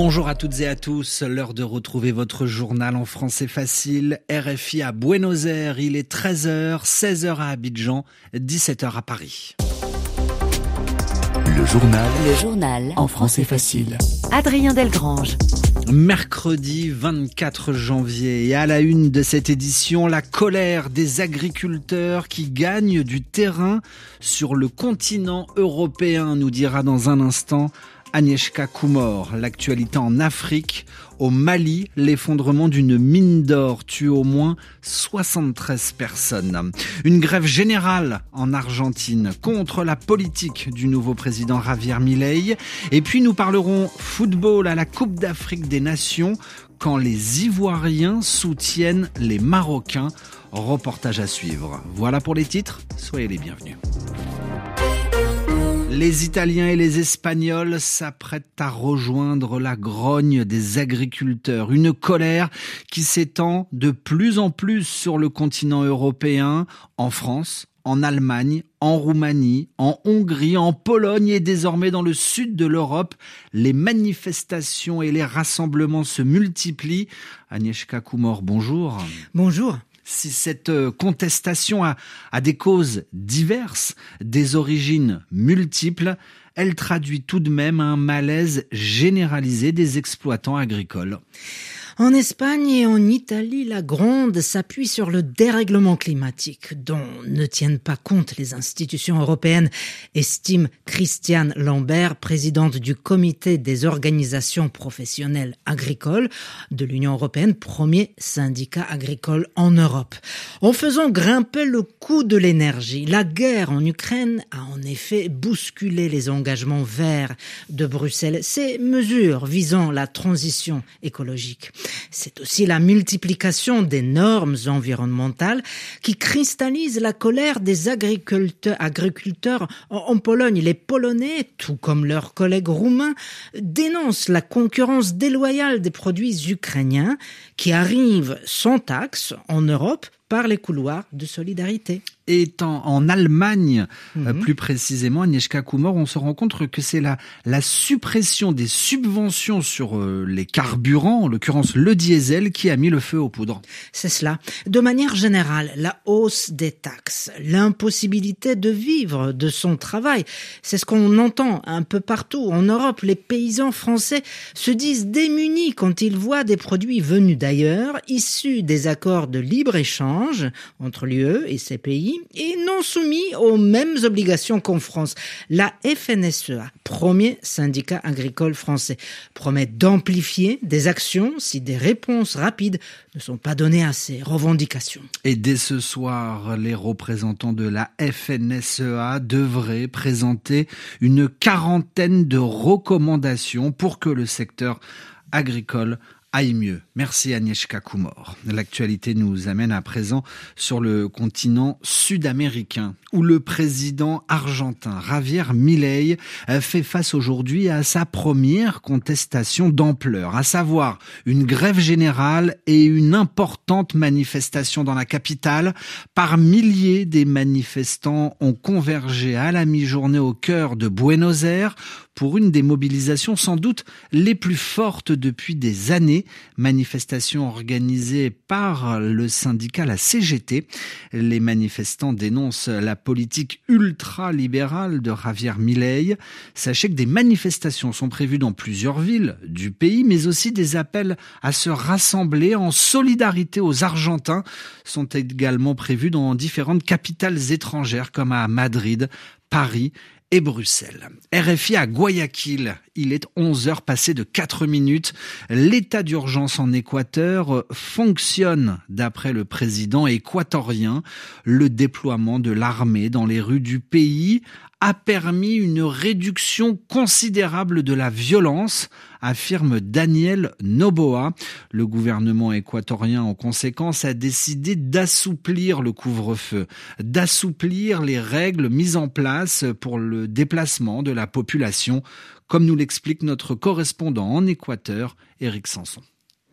Bonjour à toutes et à tous, l'heure de retrouver votre journal en français facile. RFI à Buenos Aires, il est 13h, 16h à Abidjan, 17h à Paris. Le journal. Le journal. En français facile. Adrien Delgrange. Mercredi 24 janvier et à la une de cette édition, la colère des agriculteurs qui gagnent du terrain sur le continent européen, nous dira dans un instant Agnieszka Kumor, l'actualité en Afrique. Au Mali, l'effondrement d'une mine d'or tue au moins 73 personnes. Une grève générale en Argentine contre la politique du nouveau président Javier Milei. Et puis nous parlerons football à la Coupe d'Afrique des Nations quand les Ivoiriens soutiennent les Marocains. Reportage à suivre. Voilà pour les titres. Soyez les bienvenus. Les Italiens et les Espagnols s'apprêtent à rejoindre la grogne des agriculteurs, une colère qui s'étend de plus en plus sur le continent européen, en France, en Allemagne, en Roumanie, en Hongrie, en Pologne et désormais dans le sud de l'Europe. Les manifestations et les rassemblements se multiplient. Agnieszka Kumor, bonjour. Bonjour si cette euh, contestation a, a, des causes diverses, des origines multiples, elle traduit tout de même un malaise généralisé des exploitants agricoles. En Espagne et en Italie, la gronde s'appuie sur le dérèglement climatique dont ne tiennent pas compte les institutions européennes, estime Christiane Lambert, présidente du comité des organisations professionnelles agricoles de l'Union européenne, premier syndicat agricole en Europe. En faisant grimper le coût de l'énergie, la guerre en Ukraine a en effet bousculé les engagements verts de Bruxelles, ces mesures visant la transition écologique. C'est aussi la multiplication des normes environnementales qui cristallise la colère des agriculteurs, en Pologne. Les Polonais, tout comme leurs collègues roumains, dénoncent la concurrence déloyale des produits ukrainiens qui arrivent sans taxe en Europe par les couloirs de solidarité étant en Allemagne, euh, mhm. plus précisément, Agnieszka Kumor, on se rend compte que c'est la, la suppression des subventions sur euh, les carburants, en l'occurrence le diesel, qui a mis le feu aux poudres. C'est cela. De manière générale, la hausse des taxes, l'impossibilité de vivre de son travail, c'est ce qu'on entend un peu partout. En Europe, les paysans français se disent démunis quand ils voient des produits venus d'ailleurs, issus des accords de libre-échange entre l'UE et ces pays, et non soumis aux mêmes obligations qu'en France. La FNSEA, premier syndicat agricole français, promet d'amplifier des actions si des réponses rapides ne sont pas données à ces revendications. Et dès ce soir, les représentants de la FNSEA devraient présenter une quarantaine de recommandations pour que le secteur agricole aille mieux. Merci Agnieszka Kumor. L'actualité nous amène à présent sur le continent sud-américain où le président argentin Javier Milei fait face aujourd'hui à sa première contestation d'ampleur, à savoir une grève générale et une importante manifestation dans la capitale. Par milliers, des manifestants ont convergé à la mi-journée au cœur de Buenos Aires pour une des mobilisations sans doute les plus fortes depuis des années, manifestation organisée par le syndicat la CGT. Les manifestants dénoncent la politique ultra-libérale de Javier Milei. Sachez que des manifestations sont prévues dans plusieurs villes du pays, mais aussi des appels à se rassembler en solidarité aux Argentins sont également prévus dans différentes capitales étrangères comme à Madrid, Paris et Bruxelles. RFI à Guayaquil, il est 11 heures passées de 4 minutes. L'état d'urgence en Équateur fonctionne d'après le président équatorien. Le déploiement de l'armée dans les rues du pays a permis une réduction considérable de la violence, affirme Daniel Noboa. Le gouvernement équatorien, en conséquence, a décidé d'assouplir le couvre-feu, d'assouplir les règles mises en place pour le déplacement de la population, comme nous l'explique notre correspondant en Équateur, Éric Sanson.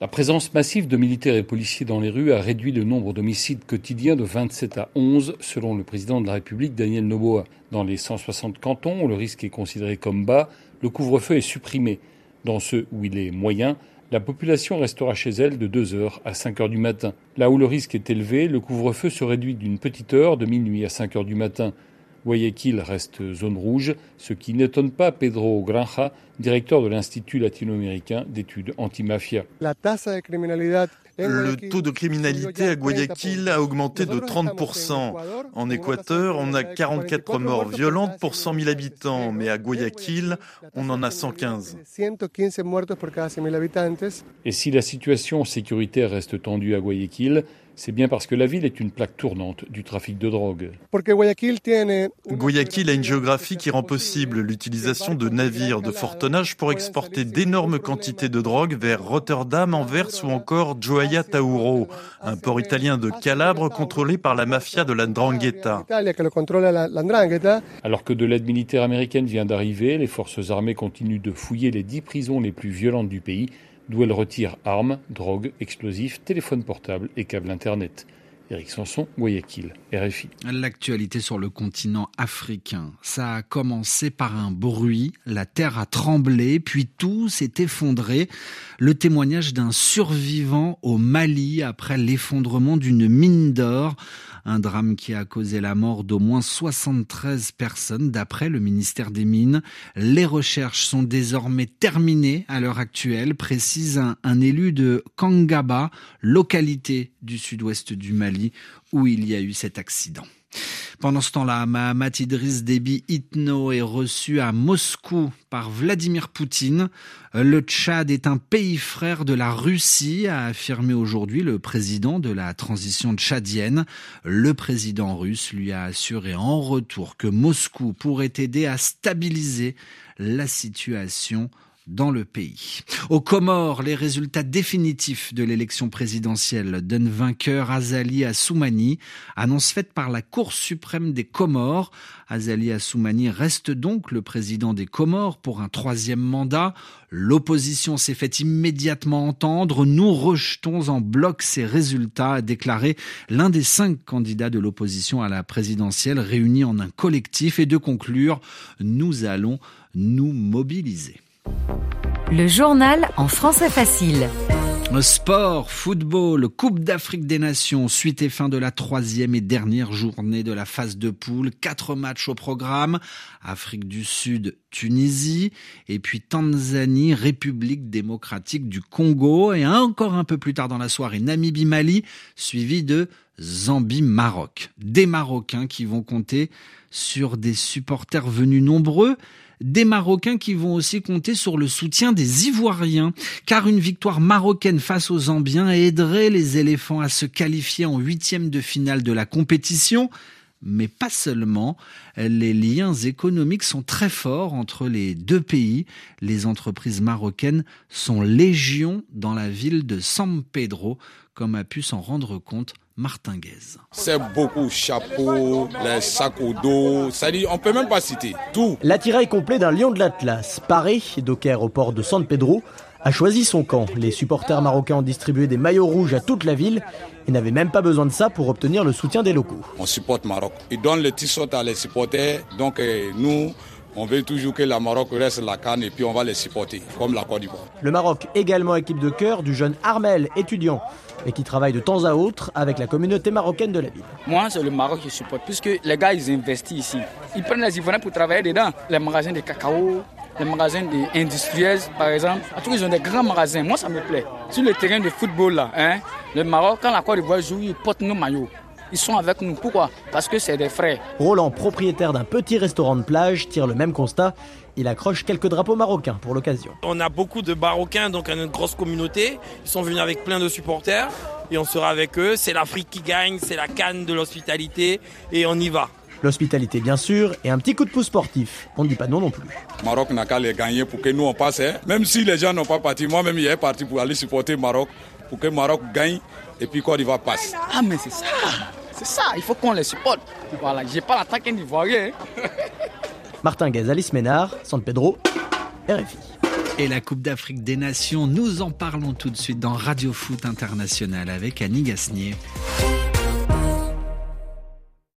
La présence massive de militaires et policiers dans les rues a réduit le nombre d'homicides quotidiens de 27 à 11, selon le président de la République Daniel Noboa. Dans les 160 cantons où le risque est considéré comme bas, le couvre-feu est supprimé. Dans ceux où il est moyen, la population restera chez elle de 2h à 5h du matin. Là où le risque est élevé, le couvre-feu se réduit d'une petite heure de minuit à 5h du matin. Guayaquil reste zone rouge, ce qui n'étonne pas Pedro Granja, directeur de l'Institut latino-américain d'études antimafia. Le taux de criminalité à Guayaquil a augmenté de 30%. En Équateur, on a 44 morts violentes pour 100 000 habitants, mais à Guayaquil, on en a 115. Et si la situation sécuritaire reste tendue à Guayaquil, c'est bien parce que la ville est une plaque tournante du trafic de drogue. Guayaquil a une géographie qui rend possible l'utilisation de navires de fort tonnage pour exporter d'énormes quantités de drogue vers Rotterdam, Anvers ou encore Gioia Tauro, un port italien de Calabre contrôlé par la mafia de la Ndrangheta. Alors que de l'aide militaire américaine vient d'arriver, les forces armées continuent de fouiller les dix prisons les plus violentes du pays d'où elle retire armes, drogues, explosifs, téléphones portables et câbles Internet. Éric Sanson, Guayaquil, RFI. L'actualité sur le continent africain. Ça a commencé par un bruit, la terre a tremblé, puis tout s'est effondré. Le témoignage d'un survivant au Mali après l'effondrement d'une mine d'or. Un drame qui a causé la mort d'au moins 73 personnes d'après le ministère des Mines. Les recherches sont désormais terminées à l'heure actuelle, précise un, un élu de Kangaba, localité du sud-ouest du Mali, où il y a eu cet accident. Pendant ce temps-là, Mahamat Idriss Déby Itno est reçu à Moscou par Vladimir Poutine. Le Tchad est un pays frère de la Russie, a affirmé aujourd'hui le président de la transition tchadienne. Le président russe lui a assuré en retour que Moscou pourrait aider à stabiliser la situation dans le pays. Aux Comores, les résultats définitifs de l'élection présidentielle d'un vainqueur Azali Assoumani, annonce faite par la Cour suprême des Comores. Azali Assoumani reste donc le président des Comores pour un troisième mandat. L'opposition s'est fait immédiatement entendre. Nous rejetons en bloc ces résultats, a déclaré l'un des cinq candidats de l'opposition à la présidentielle réunis en un collectif et de conclure, nous allons nous mobiliser. Le journal en français facile. Sport, football, Coupe d'Afrique des Nations, suite et fin de la troisième et dernière journée de la phase de poule. Quatre matchs au programme. Afrique du Sud, Tunisie, et puis Tanzanie, République démocratique du Congo, et encore un peu plus tard dans la soirée, Namibie-Mali, suivi de Zambie-Maroc. Des Marocains qui vont compter sur des supporters venus nombreux des Marocains qui vont aussi compter sur le soutien des Ivoiriens, car une victoire marocaine face aux Zambiens aiderait les éléphants à se qualifier en huitième de finale de la compétition. Mais pas seulement, les liens économiques sont très forts entre les deux pays. Les entreprises marocaines sont légion dans la ville de San Pedro, comme a pu s'en rendre compte Martin Guez. C'est beaucoup chapeau, les sacs au dos, ça dit, on peut même pas citer tout. L'attirail complet d'un lion de l'Atlas, paré docker au port de San Pedro, a choisi son camp. Les supporters marocains ont distribué des maillots rouges à toute la ville et n'avaient même pas besoin de ça pour obtenir le soutien des locaux. On supporte Maroc. Ils donnent le t-shirt à les supporters, donc euh, nous, on veut toujours que la Maroc reste la canne et puis on va les supporter, comme la Côte d'Ivoire. Le Maroc, également équipe de cœur du jeune Armel, étudiant et qui travaille de temps à autre avec la communauté marocaine de la ville. Moi, c'est le Maroc qui supporte, puisque les gars, ils investissent ici. Ils prennent les Ivoiriens pour travailler dedans. Les magasins de cacao, les magasins industriels, par exemple. En tout cas, ils ont des grands magasins. Moi, ça me plaît. Sur le terrain de football, là, hein, le Maroc, quand la Côte d'Ivoire joue, ils portent nos maillots. Ils sont avec nous. Pourquoi? Parce que c'est des frères. Roland, propriétaire d'un petit restaurant de plage, tire le même constat. Il accroche quelques drapeaux marocains pour l'occasion. On a beaucoup de Marocains, donc une grosse communauté. Ils sont venus avec plein de supporters et on sera avec eux. C'est l'Afrique qui gagne, c'est la canne de l'hospitalité et on y va. L'hospitalité bien sûr et un petit coup de pouce sportif. On ne dit pas non non plus. Maroc n'a qu'à les gagner pour que nous on passe. Hein. Même si les gens n'ont pas parti, moi-même il est parti pour aller supporter Maroc pour que Maroc gagne et puis Côte d'Ivoire passe. Ah mais c'est ça, c'est ça, il faut qu'on les supporte. Voilà, j'ai pas l'attaque d'Ivoirien. Martin Gaz, Alice Ménard, San Pedro, RFI. Et la Coupe d'Afrique des Nations, nous en parlons tout de suite dans Radio Foot International avec Annie Gasnier.